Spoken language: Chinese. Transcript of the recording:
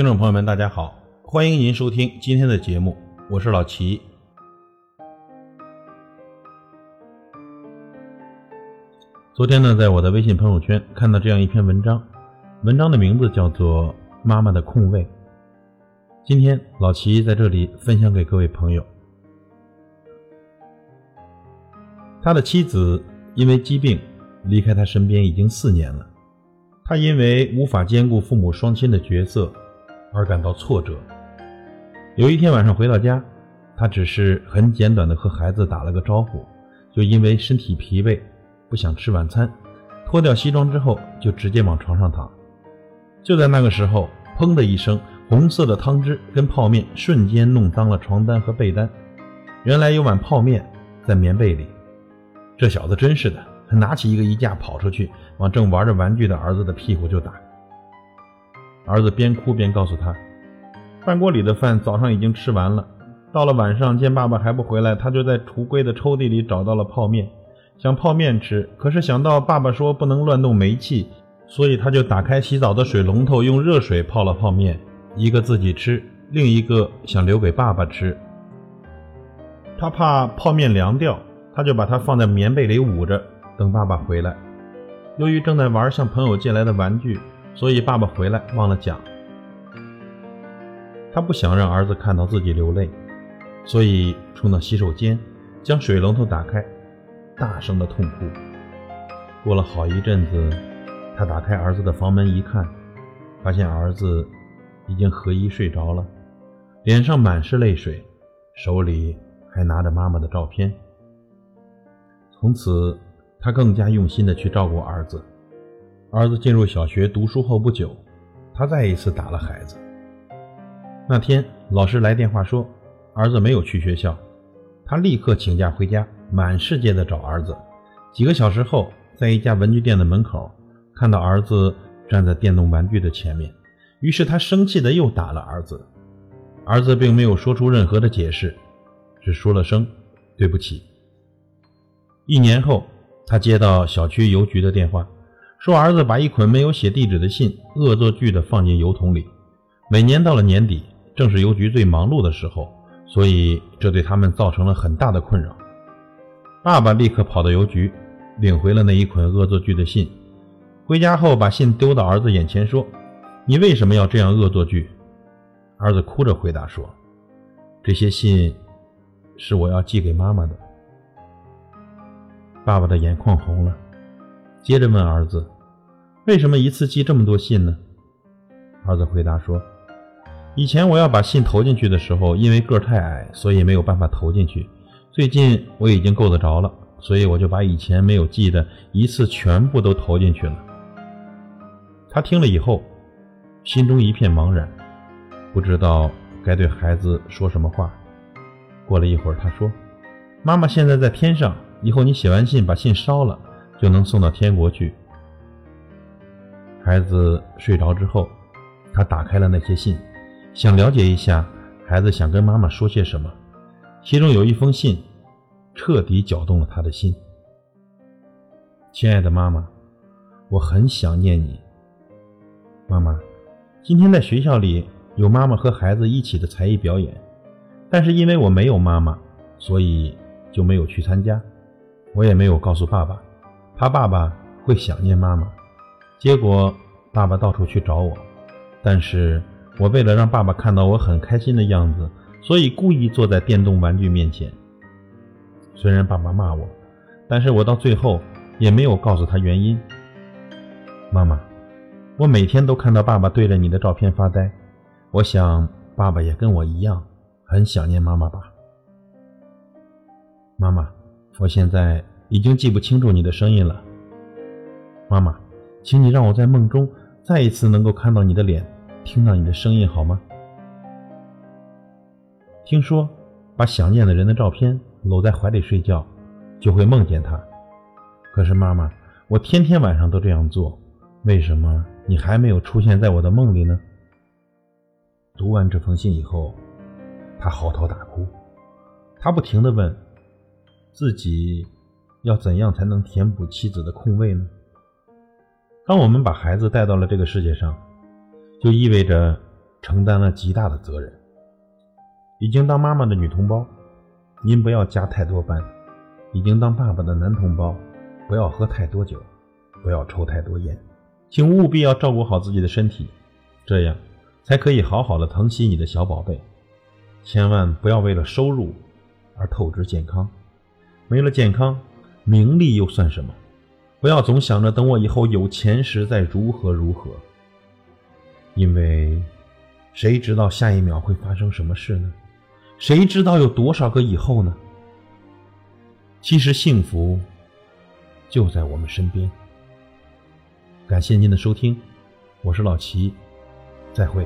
听众朋友们，大家好，欢迎您收听今天的节目，我是老齐。昨天呢，在我的微信朋友圈看到这样一篇文章，文章的名字叫做《妈妈的空位》。今天老齐在这里分享给各位朋友。他的妻子因为疾病离开他身边已经四年了，他因为无法兼顾父母双亲的角色。而感到挫折。有一天晚上回到家，他只是很简短的和孩子打了个招呼，就因为身体疲惫，不想吃晚餐，脱掉西装之后就直接往床上躺。就在那个时候，砰的一声，红色的汤汁跟泡面瞬间弄脏了床单和被单。原来有碗泡面在棉被里。这小子真是的，他拿起一个衣架跑出去，往正玩着玩具的儿子的屁股就打。儿子边哭边告诉他，饭锅里的饭早上已经吃完了。到了晚上，见爸爸还不回来，他就在橱柜的抽屉里找到了泡面，想泡面吃。可是想到爸爸说不能乱动煤气，所以他就打开洗澡的水龙头，用热水泡了泡面，一个自己吃，另一个想留给爸爸吃。他怕泡面凉掉，他就把它放在棉被里捂着，等爸爸回来。由于正在玩向朋友借来的玩具。所以爸爸回来忘了讲，他不想让儿子看到自己流泪，所以冲到洗手间，将水龙头打开，大声的痛哭。过了好一阵子，他打开儿子的房门一看，发现儿子已经合衣睡着了，脸上满是泪水，手里还拿着妈妈的照片。从此，他更加用心的去照顾儿子。儿子进入小学读书后不久，他再一次打了孩子。那天老师来电话说，儿子没有去学校，他立刻请假回家，满世界的找儿子。几个小时后，在一家文具店的门口，看到儿子站在电动玩具的前面，于是他生气的又打了儿子。儿子并没有说出任何的解释，只说了声对不起。一年后，他接到小区邮局的电话。说儿子把一捆没有写地址的信恶作剧地放进邮筒里。每年到了年底，正是邮局最忙碌的时候，所以这对他们造成了很大的困扰。爸爸立刻跑到邮局，领回了那一捆恶作剧的信。回家后，把信丢到儿子眼前，说：“你为什么要这样恶作剧？”儿子哭着回答说：“这些信是我要寄给妈妈的。”爸爸的眼眶红了。接着问儿子：“为什么一次寄这么多信呢？”儿子回答说：“以前我要把信投进去的时候，因为个太矮，所以没有办法投进去。最近我已经够得着了，所以我就把以前没有寄的一次全部都投进去了。”他听了以后，心中一片茫然，不知道该对孩子说什么话。过了一会儿，他说：“妈妈现在在天上，以后你写完信把信烧了。”就能送到天国去。孩子睡着之后，他打开了那些信，想了解一下孩子想跟妈妈说些什么。其中有一封信，彻底搅动了他的心。亲爱的妈妈，我很想念你。妈妈，今天在学校里有妈妈和孩子一起的才艺表演，但是因为我没有妈妈，所以就没有去参加。我也没有告诉爸爸。怕爸爸会想念妈妈，结果爸爸到处去找我，但是我为了让爸爸看到我很开心的样子，所以故意坐在电动玩具面前。虽然爸爸骂我，但是我到最后也没有告诉他原因。妈妈，我每天都看到爸爸对着你的照片发呆，我想爸爸也跟我一样很想念妈妈吧。妈妈，我现在。已经记不清楚你的声音了，妈妈，请你让我在梦中再一次能够看到你的脸，听到你的声音好吗？听说把想念的人的照片搂在怀里睡觉，就会梦见他。可是妈妈，我天天晚上都这样做，为什么你还没有出现在我的梦里呢？读完这封信以后，他嚎啕大哭，他不停的问自己。要怎样才能填补妻子的空位呢？当我们把孩子带到了这个世界上，就意味着承担了极大的责任。已经当妈妈的女同胞，您不要加太多班；已经当爸爸的男同胞，不要喝太多酒，不要抽太多烟，请务必要照顾好自己的身体，这样才可以好好的疼惜你的小宝贝。千万不要为了收入而透支健康，没了健康，名利又算什么？不要总想着等我以后有钱时再如何如何，因为谁知道下一秒会发生什么事呢？谁知道有多少个以后呢？其实幸福就在我们身边。感谢您的收听，我是老齐，再会。